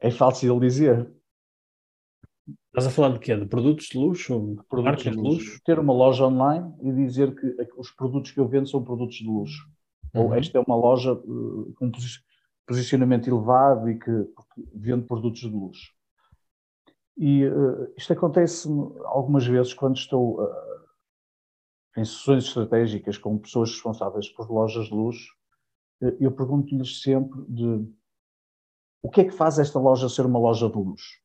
é fácil dizer. Estás a falar de quê? De produtos de luxo? Produtos marcas de luxo. Ter uma loja online e dizer que os produtos que eu vendo são produtos de luxo. Uhum. Ou esta é uma loja uh, com posicionamento elevado e que vende produtos de luxo. E uh, isto acontece algumas vezes quando estou uh, em sessões estratégicas com pessoas responsáveis por lojas de luxo. eu pergunto-lhes sempre de o que é que faz esta loja ser uma loja de luxo?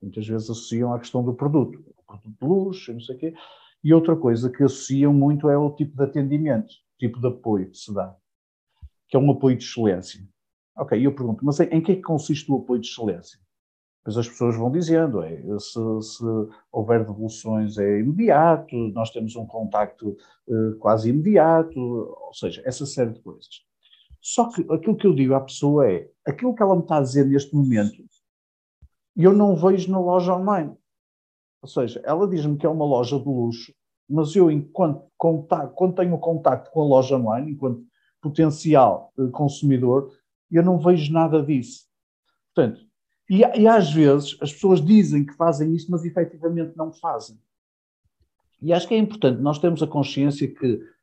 Muitas vezes associam à questão do produto, produto de luxo, não sei o quê. E outra coisa que associam muito é o tipo de atendimento, o tipo de apoio que se dá, que é um apoio de excelência. Ok, eu pergunto, mas em, que é que consiste o apoio de excelência? Pois as pessoas vão dizendo, é, se, se, houver devoluções é imediato, nós temos um contacto uh, quase imediato, ou seja, essa série de coisas. Só que aquilo que eu digo à pessoa é, aquilo que ela me está a dizer neste momento, eu não vejo na loja online. Ou seja, ela diz-me que é uma loja de luxo, mas eu, enquanto contato, quando tenho contacto com a loja online, enquanto potencial eh, consumidor, eu não vejo nada disso. Portanto, e, e às vezes as pessoas dizem que fazem isso, mas efetivamente não fazem. E acho que é importante nós termos a consciência que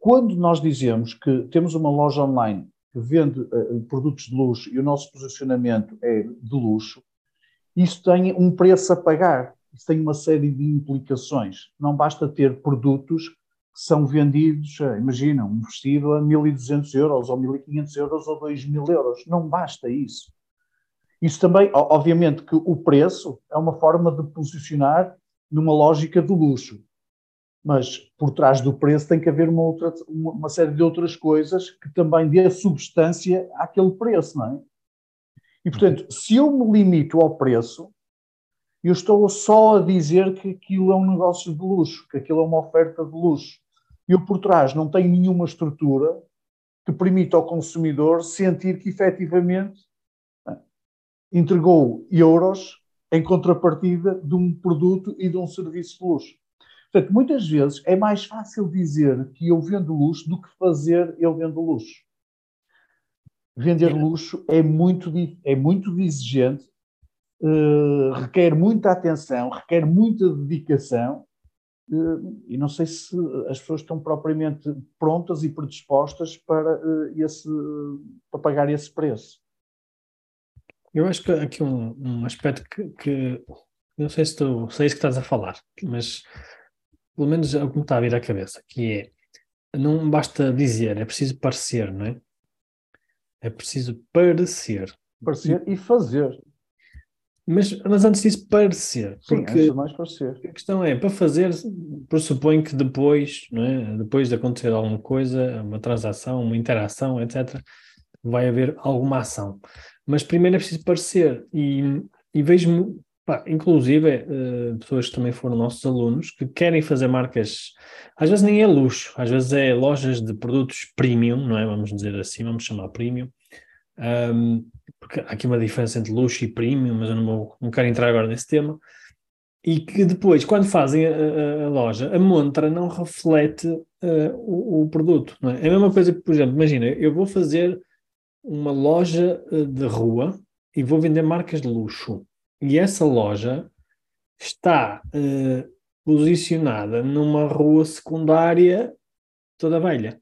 quando nós dizemos que temos uma loja online que vende uh, produtos de luxo e o nosso posicionamento é de luxo, isso tem um preço a pagar. Isso tem uma série de implicações. Não basta ter produtos que são vendidos, uh, imagina, um vestido a 1.200 euros, ou 1.500 euros, ou 2.000 euros. Não basta isso. Isso também, obviamente, que o preço é uma forma de posicionar numa lógica de luxo mas por trás do preço tem que haver uma, outra, uma, série de outras coisas que também dê substância àquele preço, não é? E, portanto, se eu me limito ao preço, eu estou só a dizer que aquilo é um negócio de luxo, que aquilo é uma oferta de luxo. Eu, por trás, não tenho nenhuma estrutura que permita ao consumidor sentir que, efetivamente, entregou euros em contrapartida de um produto e de um serviço de luxo. Portanto, muitas vezes é mais fácil dizer que eu vendo luxo do que fazer eu vendo luxo. Vender luxo é muito, é muito exigente, uh, requer muita atenção, requer muita dedicação, uh, e não sei se as pessoas estão propriamente prontas e predispostas para, uh, esse, para pagar esse preço. Eu acho que aqui um, um aspecto que, que, não sei se tu sei isso que estás a falar, mas pelo menos é o que me está a vir à cabeça, que é, não basta dizer, é preciso parecer, não é? É preciso parecer. Parecer e fazer. Mas, mas antes disso, parecer. Porque Sim, antes mais parecer. A questão é, para fazer, pressupõe que depois, não é? depois de acontecer alguma coisa, uma transação, uma interação, etc., vai haver alguma ação. Mas primeiro é preciso parecer. E, e vejo Inclusive, uh, pessoas que também foram nossos alunos que querem fazer marcas, às vezes nem é luxo, às vezes é lojas de produtos premium, não é? Vamos dizer assim, vamos chamar premium. Um, porque há aqui uma diferença entre luxo e premium, mas eu não, vou, não quero entrar agora nesse tema. E que depois, quando fazem a, a, a loja, a montra não reflete uh, o, o, produto. Não é? é a mesma coisa por exemplo, imagina, eu vou fazer uma loja uh, de rua e vou vender marcas de luxo e essa loja está uh, posicionada numa rua secundária toda velha.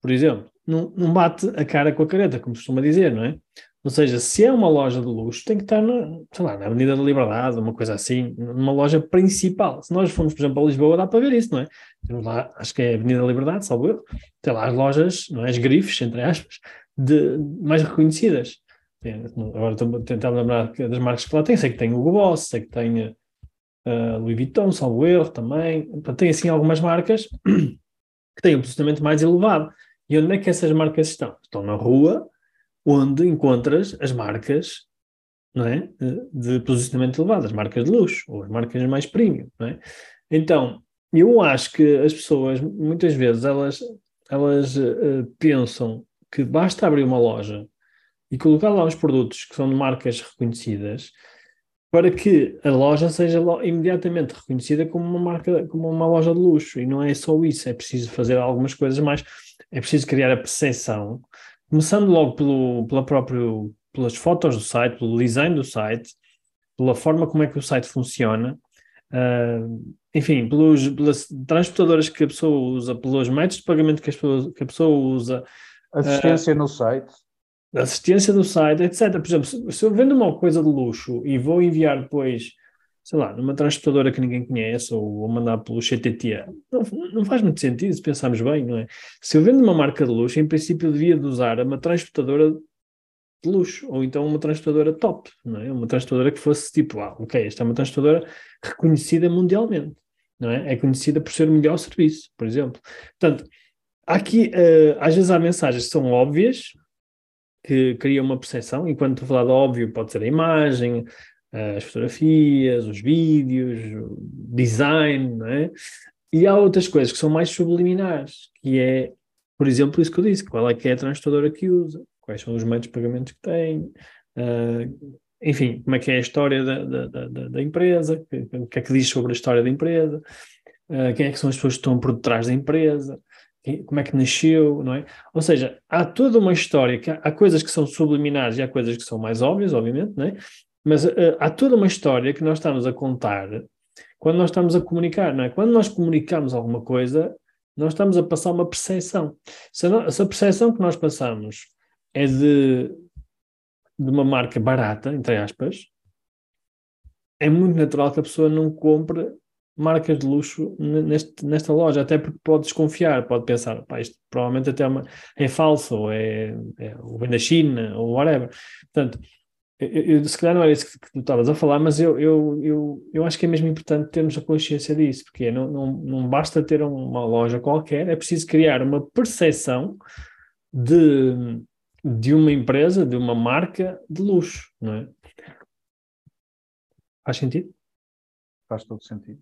Por exemplo, não, não bate a cara com a careta, como costuma dizer, não é? Ou seja, se é uma loja de luxo, tem que estar na, sei lá, na Avenida da Liberdade, uma coisa assim, numa loja principal. Se nós formos, por exemplo, a Lisboa, dá para ver isso, não é? Temos lá, acho que é a Avenida da Liberdade, salvo eu, tem lá as lojas, não é? As grifes, entre aspas, de, mais reconhecidas. Agora estou a tentar lembrar das marcas que lá tem. Sei que tem o Boss, sei que tem uh, Louis Vuitton, salvo erro também. Tem assim algumas marcas que têm um posicionamento mais elevado. E onde é que essas marcas estão? Estão na rua, onde encontras as marcas não é? De posicionamento elevado, as marcas de luxo, ou as marcas mais premium, não é? Então, eu acho que as pessoas, muitas vezes, elas, elas uh, pensam que basta abrir uma loja e colocar lá os produtos que são de marcas reconhecidas para que a loja seja imediatamente reconhecida como uma marca, como uma loja de luxo. E não é só isso, é preciso fazer algumas coisas mais, é preciso criar a percepção, começando logo pelo, pela próprio, pelas fotos do site, pelo design do site, pela forma como é que o site funciona, uh, enfim, pelos, pelas transportadoras que a pessoa usa, pelos métodos de pagamento que a pessoa, que a pessoa usa. Assistência uh, no site assistência do site, etc. Por exemplo, se eu vendo uma coisa de luxo e vou enviar depois, sei lá, numa transportadora que ninguém conhece ou vou mandar pelo CTT, não, não faz muito sentido se pensarmos bem, não é? Se eu vendo uma marca de luxo, em princípio devia de usar uma transportadora de luxo ou então uma transportadora top, não é? Uma transportadora que fosse tipo, ah, ok, esta é uma transportadora reconhecida mundialmente, não é? É conhecida por ser o melhor serviço, por exemplo. Portanto, aqui, uh, às vezes há mensagens que são óbvias, que cria uma percepção, e quando estou a falar de óbvio, pode ser a imagem, as fotografias, os vídeos, o design, não é? E há outras coisas que são mais subliminares, que é, por exemplo, isso que eu disse, qual é que é a transportadora que usa, quais são os meios de pagamento que tem, uh, enfim, como é que é a história da, da, da, da empresa, o que é que diz sobre a história da empresa, uh, quem é que são as pessoas que estão por detrás da empresa, como é que nasceu, não é? Ou seja, há toda uma história, que há, há coisas que são subliminares e há coisas que são mais óbvias, obviamente, não é? Mas uh, há toda uma história que nós estamos a contar quando nós estamos a comunicar, não é? Quando nós comunicamos alguma coisa, nós estamos a passar uma percepção. Se a, se a percepção que nós passamos é de, de uma marca barata, entre aspas, é muito natural que a pessoa não compre marcas de luxo neste, nesta loja, até porque pode desconfiar, pode pensar, pá, isto provavelmente até é, uma, é falso, ou é, é ou vem da China, ou whatever. Portanto, eu, eu, se calhar não era isso que, tu estavas a falar, mas eu, eu, eu, eu acho que é mesmo importante termos a consciência disso, porque não, não, não basta ter uma loja qualquer, é preciso criar uma percepção de, de uma empresa, de uma marca de luxo, não é? Faz sentido? Faz todo sentido.